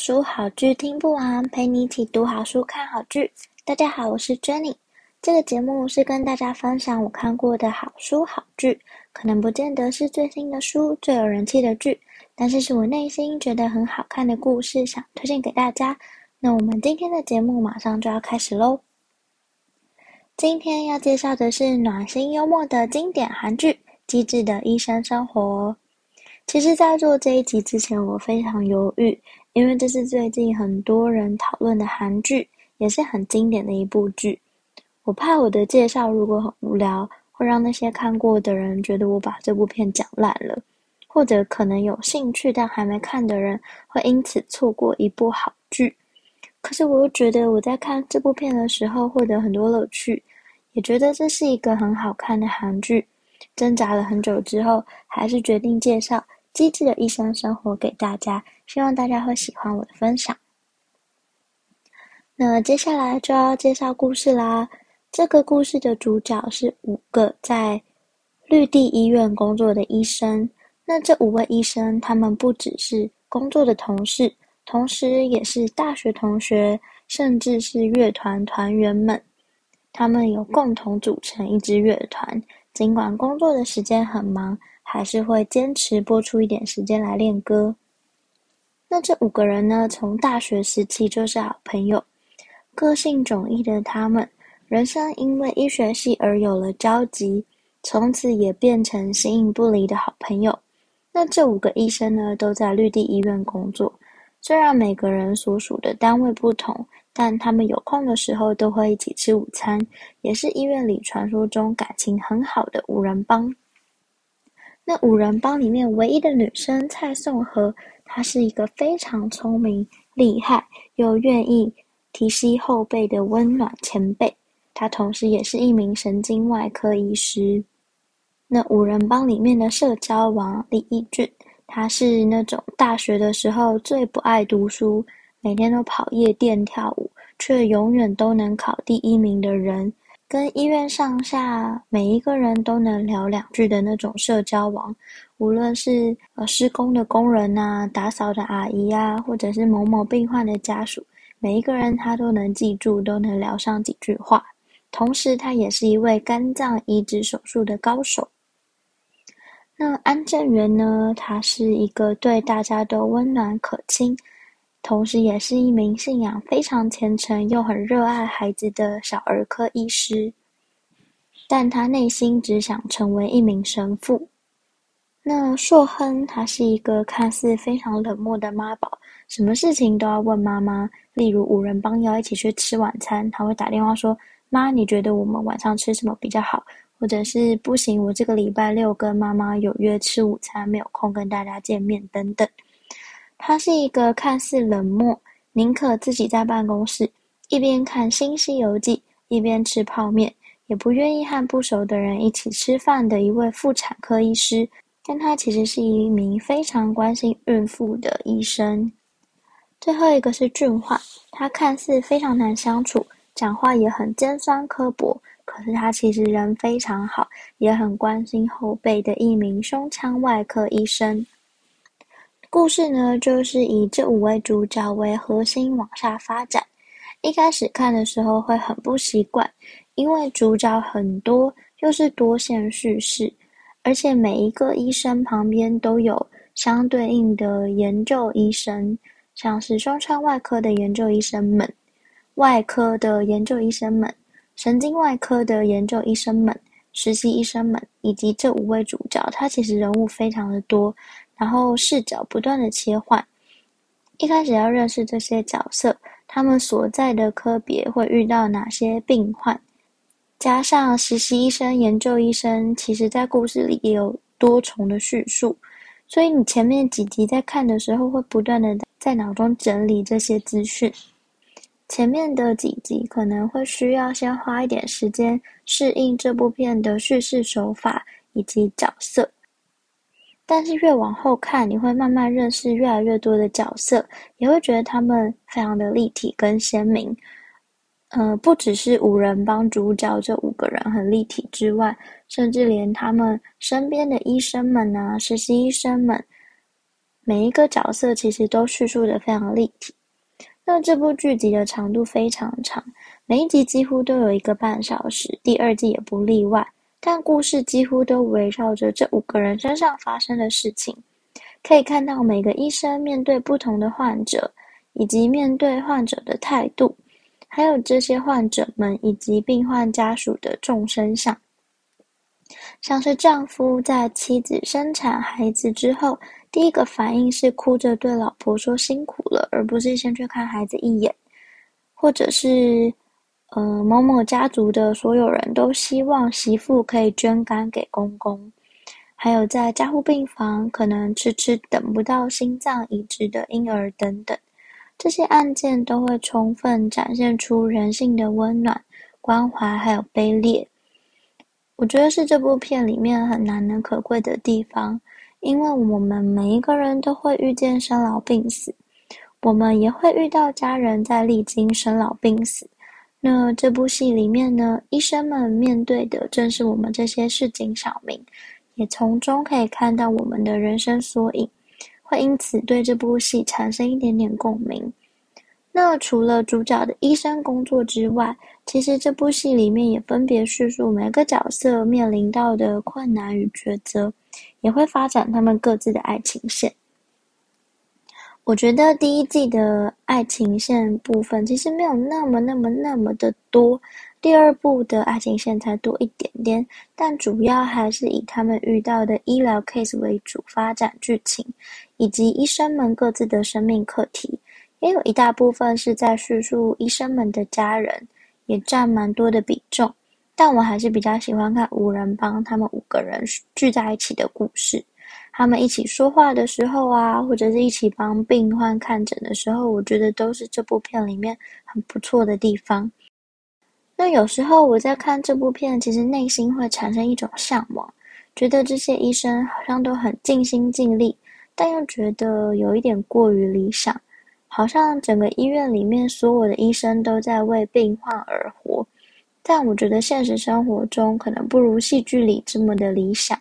书好剧听不完，陪你一起读好书看好剧。大家好，我是 Jenny。这个节目是跟大家分享我看过的好书好剧，可能不见得是最新的书、最有人气的剧，但是是我内心觉得很好看的故事，想推荐给大家。那我们今天的节目马上就要开始喽。今天要介绍的是暖心幽默的经典韩剧《机智的医生生活》。其实，在做这一集之前，我非常犹豫，因为这是最近很多人讨论的韩剧，也是很经典的一部剧。我怕我的介绍如果很无聊，会让那些看过的人觉得我把这部片讲烂了，或者可能有兴趣但还没看的人会因此错过一部好剧。可是，我又觉得我在看这部片的时候获得很多乐趣，也觉得这是一个很好看的韩剧。挣扎了很久之后，还是决定介绍。机智的医生生活给大家，希望大家会喜欢我的分享。那接下来就要介绍故事啦。这个故事的主角是五个在绿地医院工作的医生。那这五位医生，他们不只是工作的同事，同时也是大学同学，甚至是乐团团员们。他们有共同组成一支乐团，尽管工作的时间很忙。还是会坚持拨出一点时间来练歌。那这五个人呢，从大学时期就是好朋友，个性迥异的他们，人生因为医学系而有了交集，从此也变成形影不离的好朋友。那这五个医生呢，都在绿地医院工作，虽然每个人所属的单位不同，但他们有空的时候都会一起吃午餐，也是医院里传说中感情很好的五人帮。那五人帮里面唯一的女生蔡颂和，他是一个非常聪明、厉害又愿意提携后辈的温暖前辈。他同时也是一名神经外科医师。那五人帮里面的社交王李义俊，他是那种大学的时候最不爱读书，每天都跑夜店跳舞，却永远都能考第一名的人。跟医院上下每一个人都能聊两句的那种社交网，无论是呃施工的工人呐、打扫的阿姨、啊，或者是某某病患的家属，每一个人他都能记住，都能聊上几句话。同时，他也是一位肝脏移植手术的高手。那安正元呢？他是一个对大家都温暖可亲，同时，也是一名信仰非常虔诚又很热爱孩子的小儿科医师，但他内心只想成为一名神父。那硕亨，他是一个看似非常冷漠的妈宝，什么事情都要问妈妈。例如五人帮要一起去吃晚餐，他会打电话说：“妈，你觉得我们晚上吃什么比较好？”或者是“不行，我这个礼拜六跟妈妈有约吃午餐，没有空跟大家见面”等等。他是一个看似冷漠，宁可自己在办公室一边看《新西游记》一边吃泡面，也不愿意和不熟的人一起吃饭的一位妇产科医师。但他其实是一名非常关心孕妇的医生。最后一个是俊焕，他看似非常难相处，讲话也很尖酸刻薄，可是他其实人非常好，也很关心后辈的一名胸腔外科医生。故事呢，就是以这五位主角为核心往下发展。一开始看的时候会很不习惯，因为主角很多，又是多线叙事，而且每一个医生旁边都有相对应的研究医生，像是胸腔外科的研究医生们、外科的研究医生们、神经外科的研究医生们、实习医生们，以及这五位主角，他其实人物非常的多。然后视角不断的切换，一开始要认识这些角色，他们所在的科别会遇到哪些病患，加上实习医生、研究医生，其实在故事里也有多重的叙述，所以你前面几集在看的时候，会不断的在脑中整理这些资讯。前面的几集可能会需要先花一点时间适应这部片的叙事手法以及角色，但是越往后看，你会慢慢认识越来越多的角色，也会觉得他们非常的立体跟鲜明。呃，不只是五人帮主角这五个人很立体之外，甚至连他们身边的医生们啊，实习医生们，每一个角色其实都叙述的非常立体。那这部剧集的长度非常长，每一集几乎都有一个半小时，第二季也不例外。但故事几乎都围绕着这五个人身上发生的事情，可以看到每个医生面对不同的患者，以及面对患者的态度。还有这些患者们以及病患家属的众生相，像是丈夫在妻子生产孩子之后，第一个反应是哭着对老婆说辛苦了，而不是先去看孩子一眼；或者是，呃，某某家族的所有人都希望媳妇可以捐肝给公公；还有在加护病房可能迟迟等不到心脏移植的婴儿等等。这些案件都会充分展现出人性的温暖、关怀，还有卑劣。我觉得是这部片里面很难能可贵的地方，因为我们每一个人都会遇见生老病死，我们也会遇到家人在历经生老病死。那这部戏里面呢，医生们面对的正是我们这些市井小民，也从中可以看到我们的人生缩影。会因此对这部戏产生一点点共鸣。那除了主角的医生工作之外，其实这部戏里面也分别叙述每个角色面临到的困难与抉择，也会发展他们各自的爱情线。我觉得第一季的爱情线部分其实没有那么、那么、那么的多。第二部的爱情线才多一点点，但主要还是以他们遇到的医疗 case 为主发展剧情，以及医生们各自的生命课题，也有一大部分是在叙述医生们的家人，也占蛮多的比重。但我还是比较喜欢看五人帮他们五个人聚在一起的故事，他们一起说话的时候啊，或者是一起帮病患看诊的时候，我觉得都是这部片里面很不错的地方。那有时候我在看这部片，其实内心会产生一种向往，觉得这些医生好像都很尽心尽力，但又觉得有一点过于理想，好像整个医院里面所有的医生都在为病患而活，但我觉得现实生活中可能不如戏剧里这么的理想。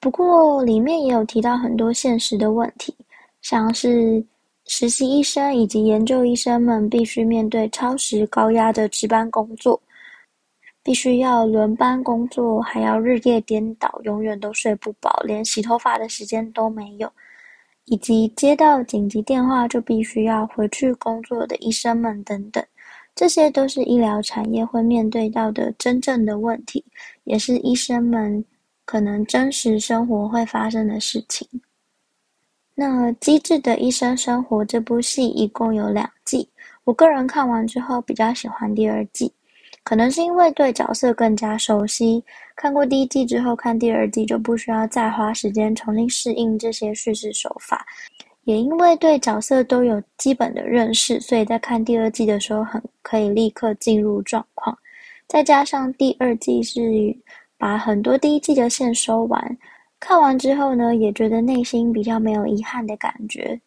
不过里面也有提到很多现实的问题，像是。实习医生以及研究医生们必须面对超时高压的值班工作，必须要轮班工作，还要日夜颠倒，永远都睡不饱，连洗头发的时间都没有，以及接到紧急电话就必须要回去工作的医生们等等，这些都是医疗产业会面对到的真正的问题，也是医生们可能真实生活会发生的事情。那《机智的医生生活》这部戏一共有两季，我个人看完之后比较喜欢第二季，可能是因为对角色更加熟悉，看过第一季之后看第二季就不需要再花时间重新适应这些叙事手法，也因为对角色都有基本的认识，所以在看第二季的时候很可以立刻进入状况，再加上第二季是把很多第一季的线收完。看完之后呢，也觉得内心比较没有遗憾的感觉。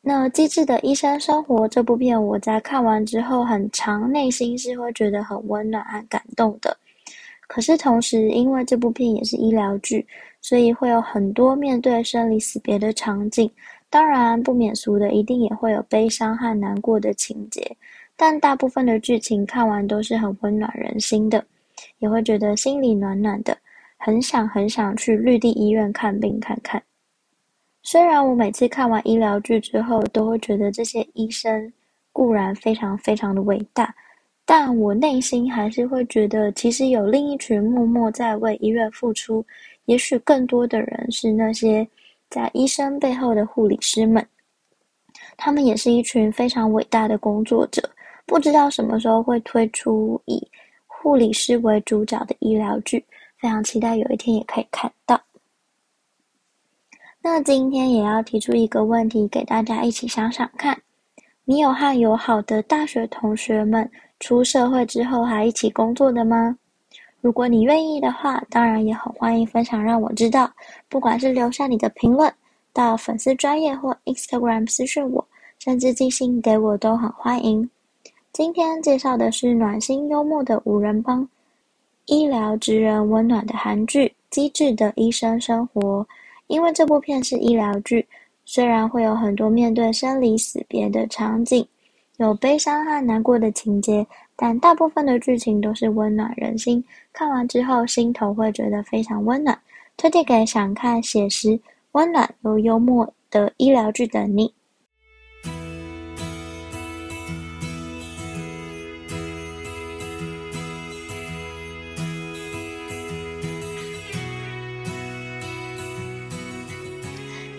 那《机智的医生生活》这部片，我在看完之后，很常内心是会觉得很温暖和感动的。可是同时，因为这部片也是医疗剧，所以会有很多面对生离死别的场景。当然，不免俗的，一定也会有悲伤和难过的情节。但大部分的剧情看完都是很温暖人心的，也会觉得心里暖暖的。很想很想去绿地医院看病看看。虽然我每次看完医疗剧之后，都会觉得这些医生固然非常非常的伟大，但我内心还是会觉得，其实有另一群默默在为医院付出，也许更多的人是那些在医生背后的护理师们。他们也是一群非常伟大的工作者。不知道什么时候会推出以护理师为主角的医疗剧。非常期待有一天也可以看到。那今天也要提出一个问题给大家一起想想看：你有和友好的大学同学们出社会之后还一起工作的吗？如果你愿意的话，当然也很欢迎分享让我知道，不管是留下你的评论，到粉丝专业或 Instagram 私讯我，甚至寄信给我都很欢迎。今天介绍的是暖心幽默的五人帮，医疗职人温暖的韩剧《机智的医生生活》。因为这部片是医疗剧，虽然会有很多面对生离死别的场景，有悲伤和难过的情节，但大部分的剧情都是温暖人心。看完之后，心头会觉得非常温暖，推荐给想看写实、温暖又幽默的医疗剧的你。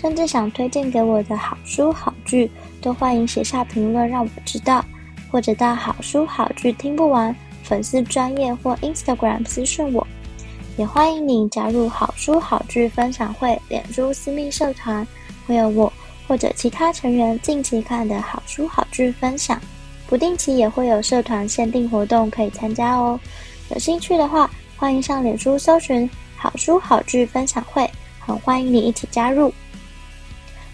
甚至想推荐给我的好书好剧，都欢迎写下评论让我知道，或者到好书好剧听不完粉丝专页或 Instagram 私讯我，也欢迎你加入好书好剧分享会脸书私密社团，会有我或者其他成员近期看的好书好剧分享，不定期也会有社团限定活动可以参加哦。有兴趣的话，欢迎上脸书搜寻好书好剧分享会，很欢迎你一起加入。